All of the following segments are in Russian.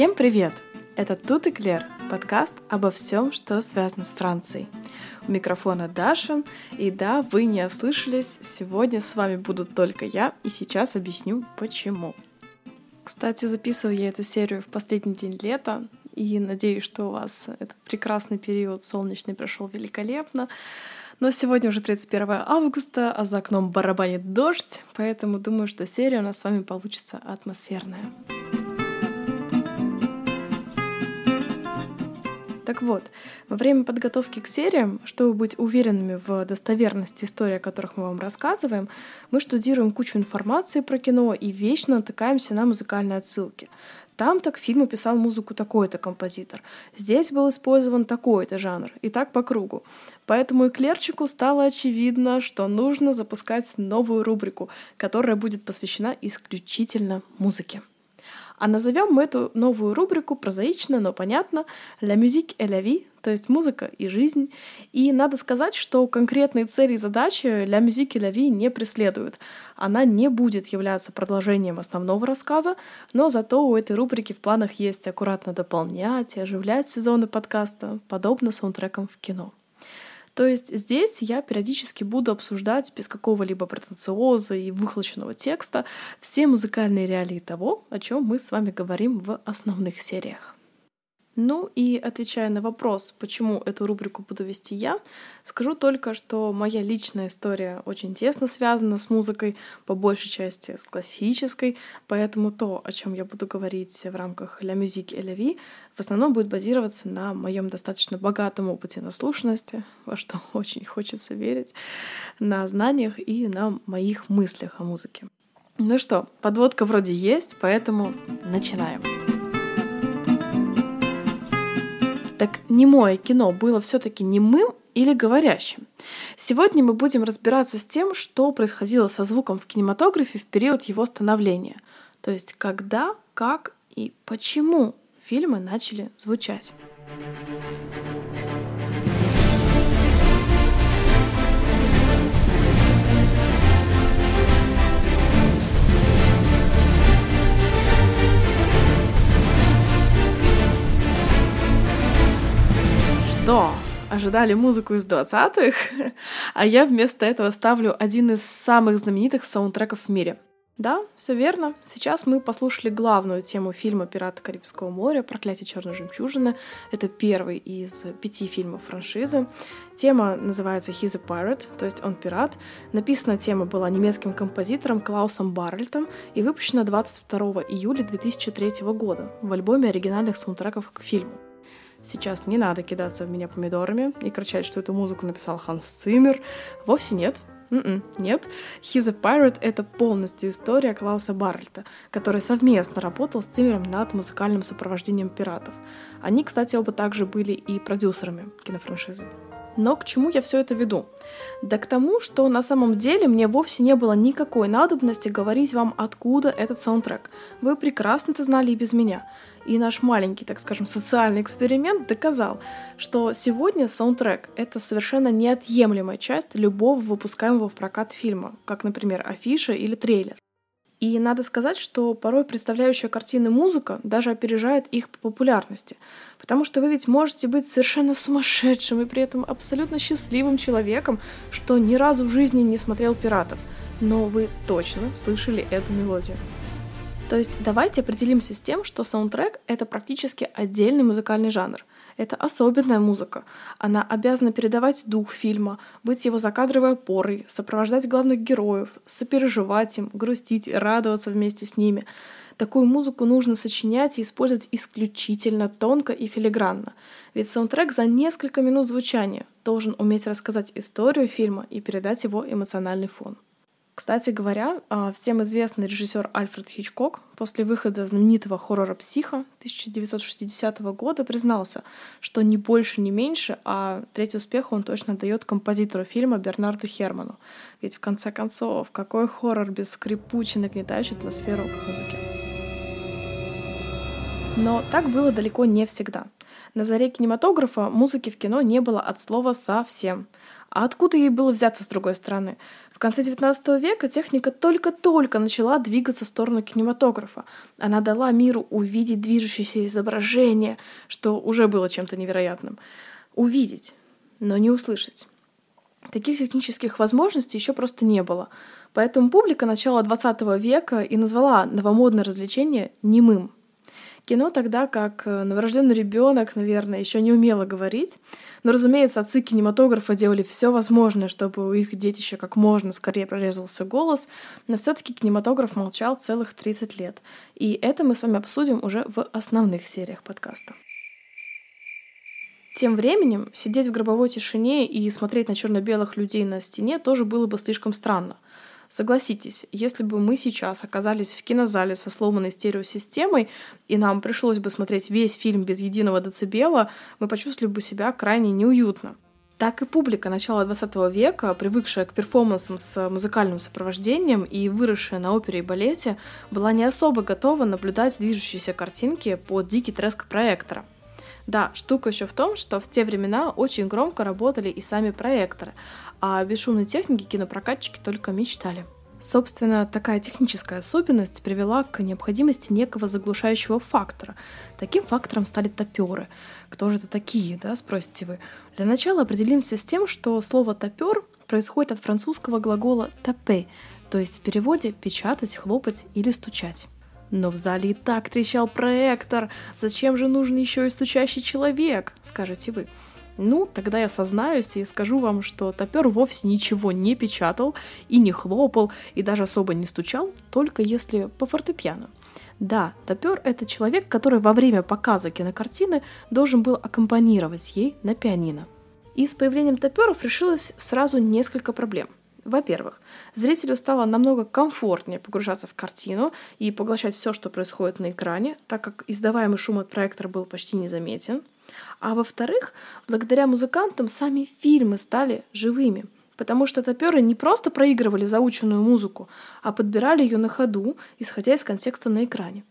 Всем привет! Это Тут и Клер, подкаст обо всем, что связано с Францией. У микрофона Даша, и да, вы не ослышались, сегодня с вами буду только я, и сейчас объясню почему. Кстати, записываю я эту серию в последний день лета, и надеюсь, что у вас этот прекрасный период солнечный прошел великолепно. Но сегодня уже 31 августа, а за окном барабанит дождь, поэтому думаю, что серия у нас с вами получится атмосферная. Так вот, во время подготовки к сериям, чтобы быть уверенными в достоверности истории, о которых мы вам рассказываем, мы штудируем кучу информации про кино и вечно натыкаемся на музыкальные отсылки. Там-то к фильму писал музыку такой-то композитор. Здесь был использован такой-то жанр. И так по кругу. Поэтому и Клерчику стало очевидно, что нужно запускать новую рубрику, которая будет посвящена исключительно музыке. А назовем мы эту новую рубрику прозаично, но понятно «La musique et la vie», то есть музыка и жизнь. И надо сказать, что конкретные цели и задачи «La musique et la vie» не преследуют. Она не будет являться продолжением основного рассказа, но зато у этой рубрики в планах есть аккуратно дополнять и оживлять сезоны подкаста, подобно саундтрекам в кино. То есть здесь я периодически буду обсуждать без какого-либо претенциоза и выхлоченного текста все музыкальные реалии того, о чем мы с вами говорим в основных сериях. Ну и отвечая на вопрос, почему эту рубрику буду вести я, скажу только, что моя личная история очень тесно связана с музыкой, по большей части с классической, поэтому то, о чем я буду говорить в рамках La Musique et la Vie, в основном будет базироваться на моем достаточно богатом опыте наслушанности, во что очень хочется верить, на знаниях и на моих мыслях о музыке. Ну что, подводка вроде есть, поэтому начинаем. Так немое кино было все-таки немым или говорящим? Сегодня мы будем разбираться с тем, что происходило со звуком в кинематографе в период его становления. То есть когда, как и почему фильмы начали звучать. Что? Ожидали музыку из 20-х? А я вместо этого ставлю один из самых знаменитых саундтреков в мире. Да, все верно. Сейчас мы послушали главную тему фильма «Пираты Карибского моря. Проклятие черной жемчужины». Это первый из пяти фильмов франшизы. Тема называется «He's a Pirate», то есть он пират. Написана тема была немецким композитором Клаусом Баррельтом и выпущена 22 июля 2003 года в альбоме оригинальных саундтреков к фильму. Сейчас не надо кидаться в меня помидорами и кричать, что эту музыку написал Ханс Циммер. Вовсе нет. Mm-mm, м-м, нет. He's a Pirate — это полностью история Клауса Баррельта, который совместно работал с Циммером над музыкальным сопровождением пиратов. Они, кстати, оба также были и продюсерами кинофраншизы. Но к чему я все это веду? Да к тому, что на самом деле мне вовсе не было никакой надобности говорить вам, откуда этот саундтрек. Вы прекрасно это знали и без меня. И наш маленький, так скажем, социальный эксперимент доказал, что сегодня саундтрек — это совершенно неотъемлемая часть любого выпускаемого в прокат фильма, как, например, афиша или трейлер. И надо сказать, что порой представляющая картины музыка даже опережает их по популярности. Потому что вы ведь можете быть совершенно сумасшедшим и при этом абсолютно счастливым человеком, что ни разу в жизни не смотрел «Пиратов». Но вы точно слышали эту мелодию. То есть давайте определимся с тем, что саундтрек — это практически отдельный музыкальный жанр. Это особенная музыка. Она обязана передавать дух фильма, быть его закадровой опорой, сопровождать главных героев, сопереживать им, грустить, радоваться вместе с ними. Такую музыку нужно сочинять и использовать исключительно тонко и филигранно. Ведь саундтрек за несколько минут звучания должен уметь рассказать историю фильма и передать его эмоциональный фон. Кстати говоря, а, всем известный режиссер Альфред Хичкок после выхода знаменитого хоррора «Психа» 1960 года признался, что ни больше, ни меньше, а третий успех он точно дает композитору фильма Бернарду Херману. Ведь в конце концов, какой хоррор без скрипучей, нагнетающей атмосферу музыки? Но так было далеко не всегда. На заре кинематографа музыки в кино не было от слова совсем. А откуда ей было взяться с другой стороны? В конце XIX века техника только-только начала двигаться в сторону кинематографа. Она дала миру увидеть движущееся изображение, что уже было чем-то невероятным. Увидеть, но не услышать. Таких технических возможностей еще просто не было. Поэтому публика начала XX века и назвала новомодное развлечение немым. Кино тогда, как э, новорожденный ребенок, наверное, еще не умела говорить. Но, разумеется, отцы кинематографа делали все возможное, чтобы у их детища как можно скорее прорезался голос, но все-таки кинематограф молчал целых 30 лет. И это мы с вами обсудим уже в основных сериях подкаста. Тем временем сидеть в гробовой тишине и смотреть на черно-белых людей на стене тоже было бы слишком странно. Согласитесь, если бы мы сейчас оказались в кинозале со сломанной стереосистемой, и нам пришлось бы смотреть весь фильм без единого децибела, мы почувствовали бы себя крайне неуютно. Так и публика начала 20 века, привыкшая к перформансам с музыкальным сопровождением и выросшая на опере и балете, была не особо готова наблюдать движущиеся картинки под дикий треск проектора. Да, штука еще в том, что в те времена очень громко работали и сами проекторы, а без шумной техники кинопрокатчики только мечтали. Собственно, такая техническая особенность привела к необходимости некого заглушающего фактора. Таким фактором стали топеры. Кто же это такие, да, спросите вы? Для начала определимся с тем, что слово топер происходит от французского глагола «тапе», то есть в переводе «печатать», «хлопать» или «стучать». Но в зале и так трещал проектор. Зачем же нужен еще и стучащий человек, скажете вы. Ну, тогда я сознаюсь и скажу вам, что топер вовсе ничего не печатал и не хлопал, и даже особо не стучал, только если по фортепиано. Да, топер — это человек, который во время показа кинокартины должен был аккомпанировать ей на пианино. И с появлением топеров решилось сразу несколько проблем — во-первых, зрителю стало намного комфортнее погружаться в картину и поглощать все, что происходит на экране, так как издаваемый шум от проектора был почти незаметен. А во-вторых, благодаря музыкантам сами фильмы стали живыми, потому что топеры не просто проигрывали заученную музыку, а подбирали ее на ходу, исходя из контекста на экране.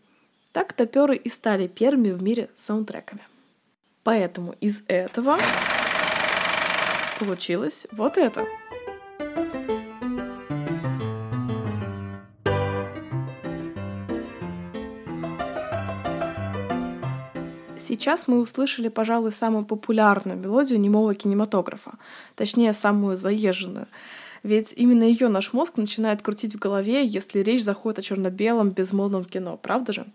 Так топеры и стали первыми в мире саундтреками. Поэтому из этого получилось вот это. Сейчас мы услышали, пожалуй, самую популярную мелодию немого кинематографа, точнее, самую заезженную. Ведь именно ее наш мозг начинает крутить в голове, если речь заходит о черно-белом безмолвном кино, правда же?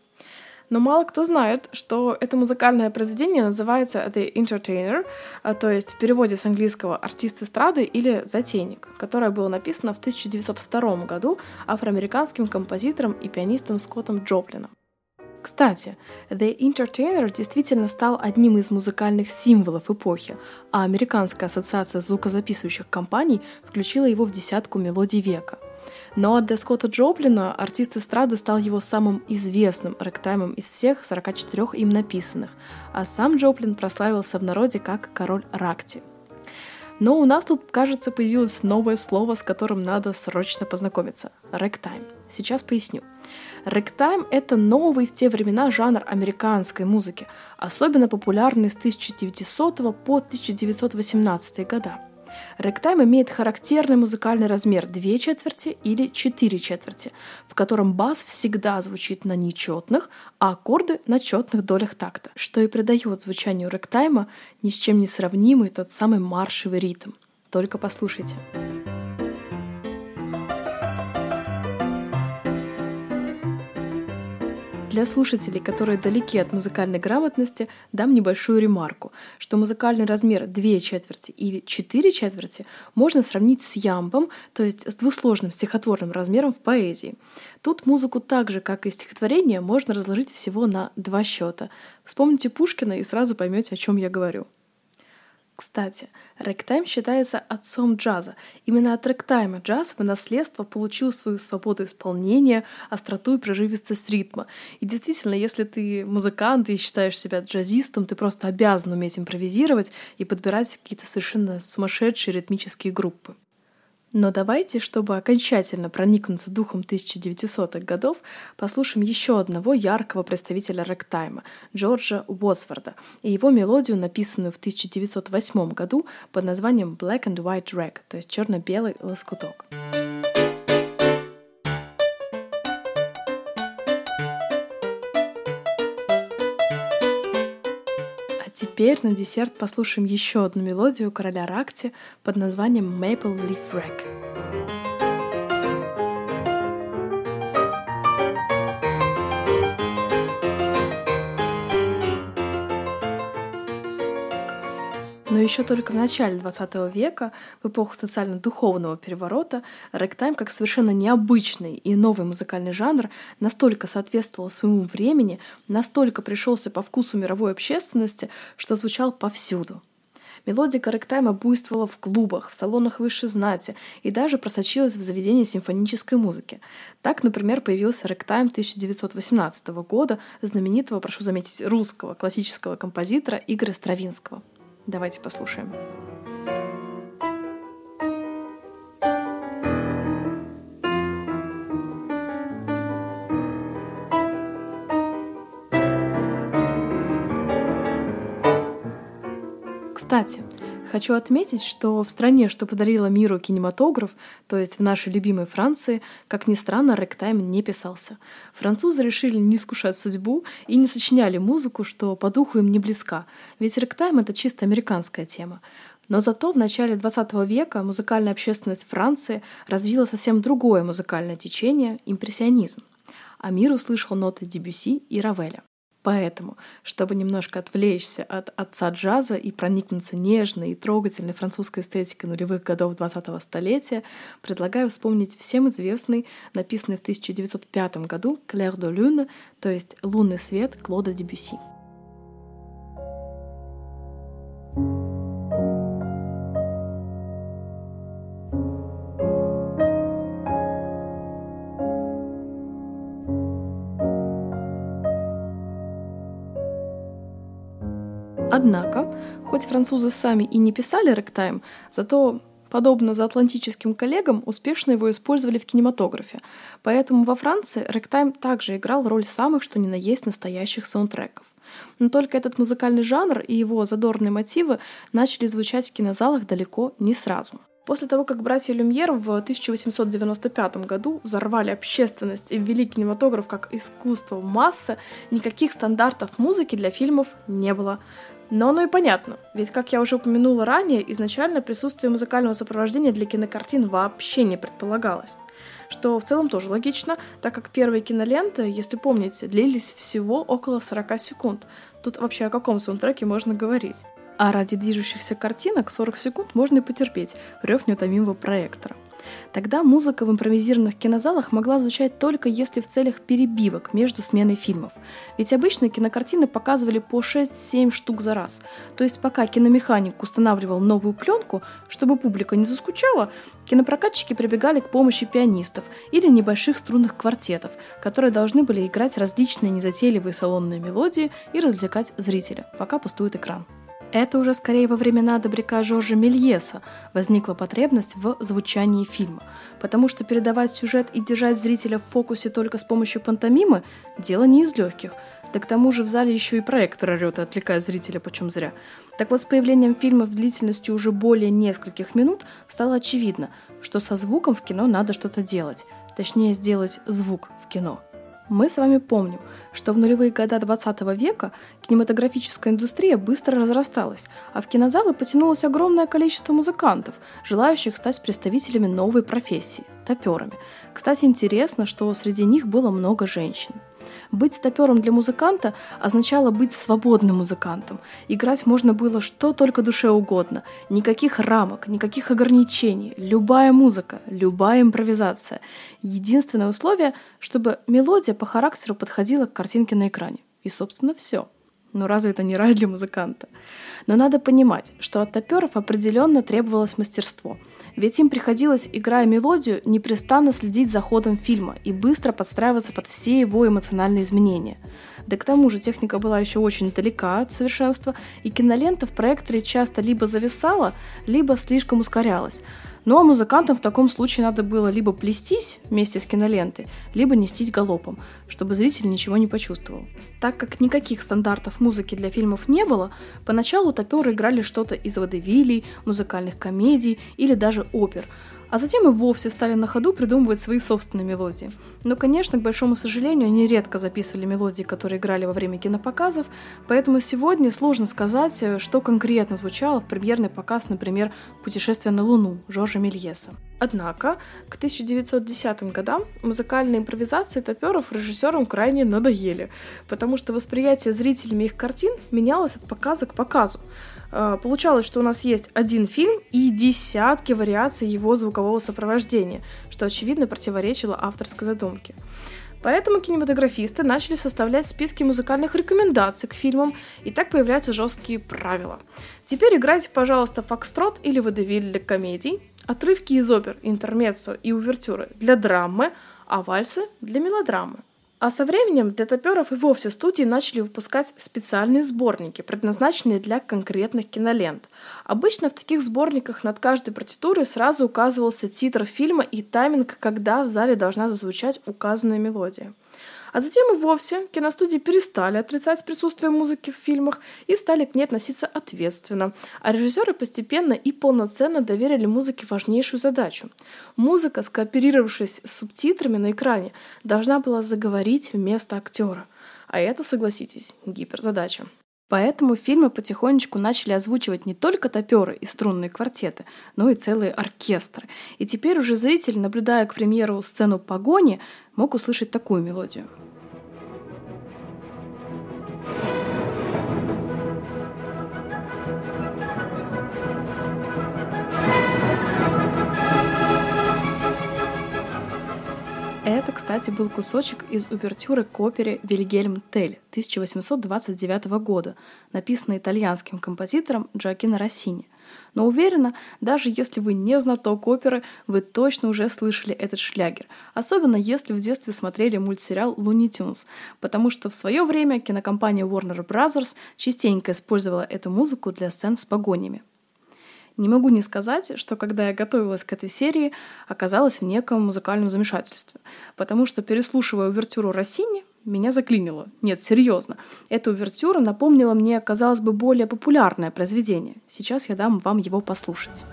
Но мало кто знает, что это музыкальное произведение называется The Entertainer, а, то есть в переводе с английского «артист эстрады» или «затейник», которое было написано в 1902 году афроамериканским композитором и пианистом Скоттом Джоплином. Кстати, The Entertainer действительно стал одним из музыкальных символов эпохи, а Американская ассоциация звукозаписывающих компаний включила его в десятку мелодий века. Но для Скотта Джоплина артист эстрады стал его самым известным рэктаймом из всех 44 им написанных, а сам Джоплин прославился в народе как король ракти – но у нас тут, кажется, появилось новое слово, с которым надо срочно познакомиться — рэктайм. Сейчас поясню. Рэктайм — это новый в те времена жанр американской музыки, особенно популярный с 1900 по 1918 года. Рэктайм имеет характерный музыкальный размер 2 четверти или 4 четверти, в котором бас всегда звучит на нечетных, а аккорды на четных долях такта, что и придает звучанию рэктайма ни с чем не сравнимый тот самый маршевый ритм. Только послушайте. Для слушателей, которые далеки от музыкальной грамотности, дам небольшую ремарку, что музыкальный размер 2 четверти или 4 четверти можно сравнить с ямбом, то есть с двусложным стихотворным размером в поэзии. Тут музыку так же, как и стихотворение, можно разложить всего на два счета. Вспомните Пушкина и сразу поймете, о чем я говорю. Кстати, рэктайм считается отцом джаза. Именно от рэктайма джаз в наследство получил свою свободу исполнения, остроту и прерывистость ритма. И действительно, если ты музыкант и считаешь себя джазистом, ты просто обязан уметь импровизировать и подбирать какие-то совершенно сумасшедшие ритмические группы. Но давайте, чтобы окончательно проникнуться духом 1900-х годов, послушаем еще одного яркого представителя рэктайма — Джорджа Уотсворда и его мелодию, написанную в 1908 году под названием «Black and White Rag», то есть черно-белый лоскуток. А теперь на десерт послушаем еще одну мелодию короля Ракти под названием Maple Leaf Rag. Еще только в начале 20 века, в эпоху социально-духовного переворота, рэктайм как совершенно необычный и новый музыкальный жанр настолько соответствовал своему времени, настолько пришелся по вкусу мировой общественности, что звучал повсюду. Мелодика рэктайма буйствовала в клубах, в салонах высшей знати и даже просочилась в заведение симфонической музыки. Так, например, появился рэктайм 1918 года знаменитого, прошу заметить, русского классического композитора Игоря Стравинского. Давайте послушаем. Кстати, Хочу отметить, что в стране, что подарила миру кинематограф, то есть в нашей любимой Франции, как ни странно, рэктайм не писался. Французы решили не искушать судьбу и не сочиняли музыку, что по духу им не близка, ведь рэктайм — это чисто американская тема. Но зато в начале XX века музыкальная общественность Франции развила совсем другое музыкальное течение — импрессионизм. А мир услышал ноты Дебюси и Равеля. Поэтому, чтобы немножко отвлечься от отца джаза и проникнуться нежной и трогательной французской эстетикой нулевых годов 20-го столетия, предлагаю вспомнить всем известный, написанный в 1905 году «Clair de Lune», то есть «Лунный свет» Клода Дебюси. Однако, хоть французы сами и не писали рэктайм, зато подобно заатлантическим коллегам, успешно его использовали в кинематографе. Поэтому во Франции рэктайм также играл роль самых что ни на есть настоящих саундтреков. Но только этот музыкальный жанр и его задорные мотивы начали звучать в кинозалах далеко не сразу. После того, как братья Люмьер в 1895 году взорвали общественность и ввели кинематограф как искусство массы, никаких стандартов музыки для фильмов не было. Но оно и понятно, ведь, как я уже упомянула ранее, изначально присутствие музыкального сопровождения для кинокартин вообще не предполагалось. Что в целом тоже логично, так как первые киноленты, если помните, длились всего около 40 секунд. Тут вообще о каком саундтреке можно говорить? А ради движущихся картинок 40 секунд можно и потерпеть, рев неутомимого проектора. Тогда музыка в импровизированных кинозалах могла звучать только если в целях перебивок между сменой фильмов. Ведь обычно кинокартины показывали по 6-7 штук за раз. То есть пока киномеханик устанавливал новую пленку, чтобы публика не заскучала, кинопрокатчики прибегали к помощи пианистов или небольших струнных квартетов, которые должны были играть различные незатейливые салонные мелодии и развлекать зрителя, пока пустует экран. Это уже скорее во времена добряка Жоржа Мельеса возникла потребность в звучании фильма, потому что передавать сюжет и держать зрителя в фокусе только с помощью пантомимы – дело не из легких. Да к тому же в зале еще и проектор орет и отвлекает зрителя почем зря. Так вот, с появлением фильмов длительностью уже более нескольких минут стало очевидно, что со звуком в кино надо что-то делать. Точнее, сделать звук в кино – мы с вами помним, что в нулевые года 20 века кинематографическая индустрия быстро разрасталась, а в кинозалы потянулось огромное количество музыкантов, желающих стать представителями новой профессии – топерами. Кстати, интересно, что среди них было много женщин – быть стопером для музыканта означало быть свободным музыкантом. Играть можно было что только душе угодно. Никаких рамок, никаких ограничений. Любая музыка, любая импровизация. Единственное условие, чтобы мелодия по характеру подходила к картинке на экране. И, собственно, все. Но разве это не рай для музыканта? Но надо понимать, что от топеров определенно требовалось мастерство – ведь им приходилось, играя мелодию, непрестанно следить за ходом фильма и быстро подстраиваться под все его эмоциональные изменения. Да к тому же техника была еще очень далека от совершенства, и кинолента в проекторе часто либо зависала, либо слишком ускорялась. Ну а музыкантам в таком случае надо было либо плестись вместе с кинолентой, либо нестись галопом, чтобы зритель ничего не почувствовал. Так как никаких стандартов музыки для фильмов не было, поначалу топеры играли что-то из водевилей, музыкальных комедий или даже опер – а затем и вовсе стали на ходу придумывать свои собственные мелодии. Но, конечно, к большому сожалению, они редко записывали мелодии, которые играли во время кинопоказов, поэтому сегодня сложно сказать, э, что конкретно звучало в премьерный показ, например, «Путешествие на Луну» Жоржа Мельеса. Однако, к 1910 годам музыкальные импровизации топеров режиссерам крайне надоели, потому что восприятие зрителями их картин менялось от показа к показу. А, получалось, что у нас есть один фильм и десятки вариаций его звукового сопровождения, что очевидно противоречило авторской задумке. Поэтому кинематографисты начали составлять списки музыкальных рекомендаций к фильмам, и так появляются жесткие правила. Теперь играйте, пожалуйста, фокстрот или водевиль для комедий, отрывки из опер, интермеццо и увертюры для драмы, а вальсы для мелодрамы. А со временем для топеров и вовсе студии начали выпускать специальные сборники, предназначенные для конкретных кинолент. Обычно в таких сборниках над каждой партитурой сразу указывался титр фильма и тайминг, когда в зале должна зазвучать указанная мелодия. А затем и вовсе киностудии перестали отрицать присутствие музыки в фильмах и стали к ней относиться ответственно. А режиссеры постепенно и полноценно доверили музыке важнейшую задачу. Музыка, скооперировавшись с субтитрами на экране, должна была заговорить вместо актера. А это, согласитесь, гиперзадача. Поэтому фильмы потихонечку начали озвучивать не только топеры и струнные квартеты, но и целые оркестры. И теперь уже зритель, наблюдая, к примеру, сцену погони, мог услышать такую мелодию. Это, кстати, был кусочек из увертюры к опере «Вильгельм Тель» 1829 года, написанной итальянским композитором Джоакино Россини. Но уверена, даже если вы не знаток оперы, вы точно уже слышали этот шлягер, особенно если в детстве смотрели мультсериал «Луни Тюнс», потому что в свое время кинокомпания Warner Bros. частенько использовала эту музыку для сцен с погонями. Не могу не сказать, что когда я готовилась к этой серии, оказалась в неком музыкальном замешательстве, потому что, переслушивая увертюру Россини, меня заклинило. Нет, серьезно. Эта увертюра напомнила мне, казалось бы, более популярное произведение. Сейчас я дам вам его послушать.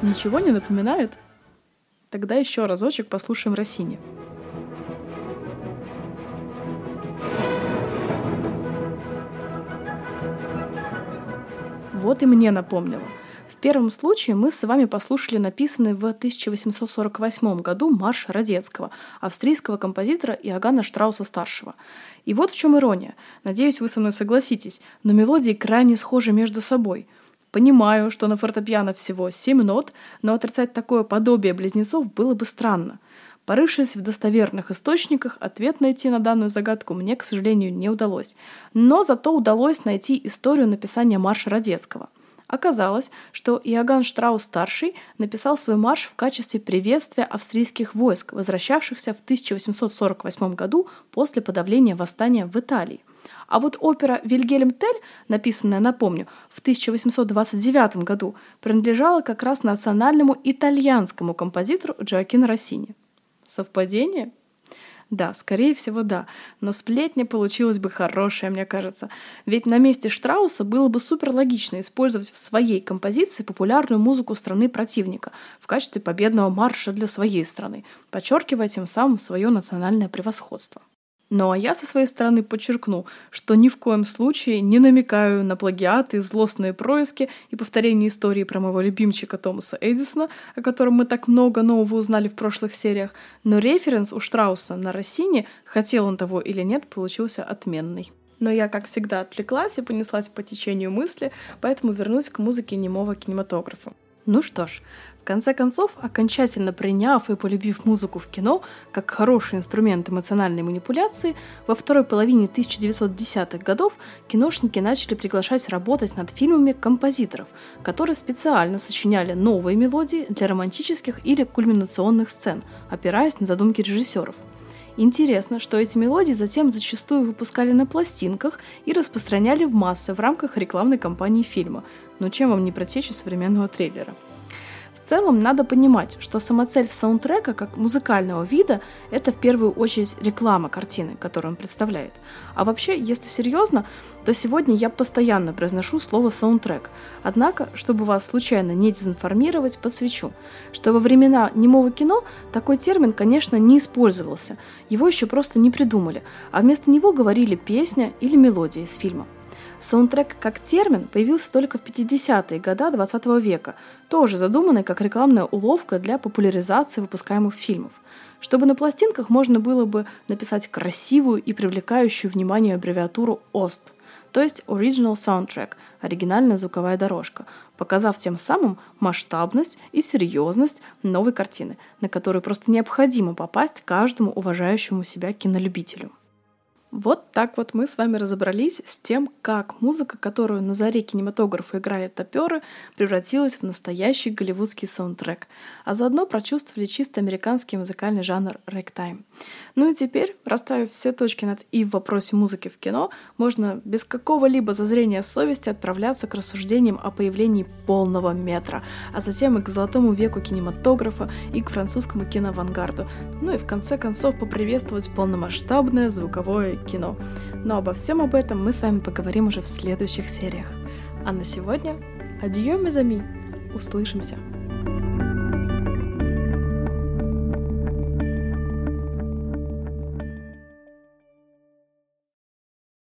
Ничего не напоминает? Тогда еще разочек послушаем Россини. Вот и мне напомнило. В первом случае мы с вами послушали написанный в 1848 году марш Радецкого, австрийского композитора Иоганна Штрауса-старшего. И вот в чем ирония. Надеюсь, вы со мной согласитесь, но мелодии крайне схожи между собой. Понимаю, что на фортепиано всего 7 нот, но отрицать такое подобие близнецов было бы странно. Порывшись в достоверных источниках, ответ найти на данную загадку мне, к сожалению, не удалось. Но зато удалось найти историю написания марша Радецкого. Оказалось, что Иоганн Штраус-старший написал свой марш в качестве приветствия австрийских войск, возвращавшихся в 1848 году после подавления восстания в Италии. А вот опера «Вильгельм Тель», написанная, напомню, в 1829 году, принадлежала как раз национальному итальянскому композитору Джоакино Россини. Совпадение? Да, скорее всего, да. Но сплетня получилась бы хорошая, мне кажется. Ведь на месте Штрауса было бы супер логично использовать в своей композиции популярную музыку страны противника в качестве победного марша для своей страны, подчеркивая тем самым свое национальное превосходство. Ну а я со своей стороны подчеркну, что ни в коем случае не намекаю на плагиаты, злостные происки и повторение истории про моего любимчика Томаса Эдисона, о котором мы так много нового узнали в прошлых сериях, но референс у Штрауса на Россине, хотел он того или нет, получился отменный. Но я, как всегда, отвлеклась и понеслась по течению мысли, поэтому вернусь к музыке немого кинематографа. Ну что ж, конце концов, окончательно приняв и полюбив музыку в кино как хороший инструмент эмоциональной манипуляции, во второй половине 1910-х годов киношники начали приглашать работать над фильмами композиторов, которые специально сочиняли новые мелодии для романтических или кульминационных сцен, опираясь на задумки режиссеров. Интересно, что эти мелодии затем зачастую выпускали на пластинках и распространяли в массы в рамках рекламной кампании фильма. Но чем вам не протечь современного трейлера? Целом надо понимать, что самоцель саундтрека как музыкального вида – это в первую очередь реклама картины, которую он представляет. А вообще, если серьезно, то сегодня я постоянно произношу слово саундтрек. Однако, чтобы вас случайно не дезинформировать, подсвечу, что во времена немого кино такой термин, конечно, не использовался. Его еще просто не придумали, а вместо него говорили песня или мелодия из фильма. Саундтрек как термин появился только в 50-е годы 20 века, тоже задуманный как рекламная уловка для популяризации выпускаемых фильмов, чтобы на пластинках можно было бы написать красивую и привлекающую внимание аббревиатуру ОСТ, то есть Original Soundtrack, оригинальная звуковая дорожка, показав тем самым масштабность и серьезность новой картины, на которую просто необходимо попасть каждому уважающему себя кинолюбителю. Вот так вот мы с вами разобрались с тем, как музыка, которую на заре кинематографа играли топеры, превратилась в настоящий голливудский саундтрек, а заодно прочувствовали чисто американский музыкальный жанр рэктайм. Ну и теперь, расставив все точки над «и» в вопросе музыки в кино, можно без какого-либо зазрения совести отправляться к рассуждениям о появлении полного метра, а затем и к золотому веку кинематографа, и к французскому киноавангарду, ну и в конце концов поприветствовать полномасштабное звуковое кино. Но обо всем об этом мы с вами поговорим уже в следующих сериях. А на сегодня адьё, мезами! Услышимся!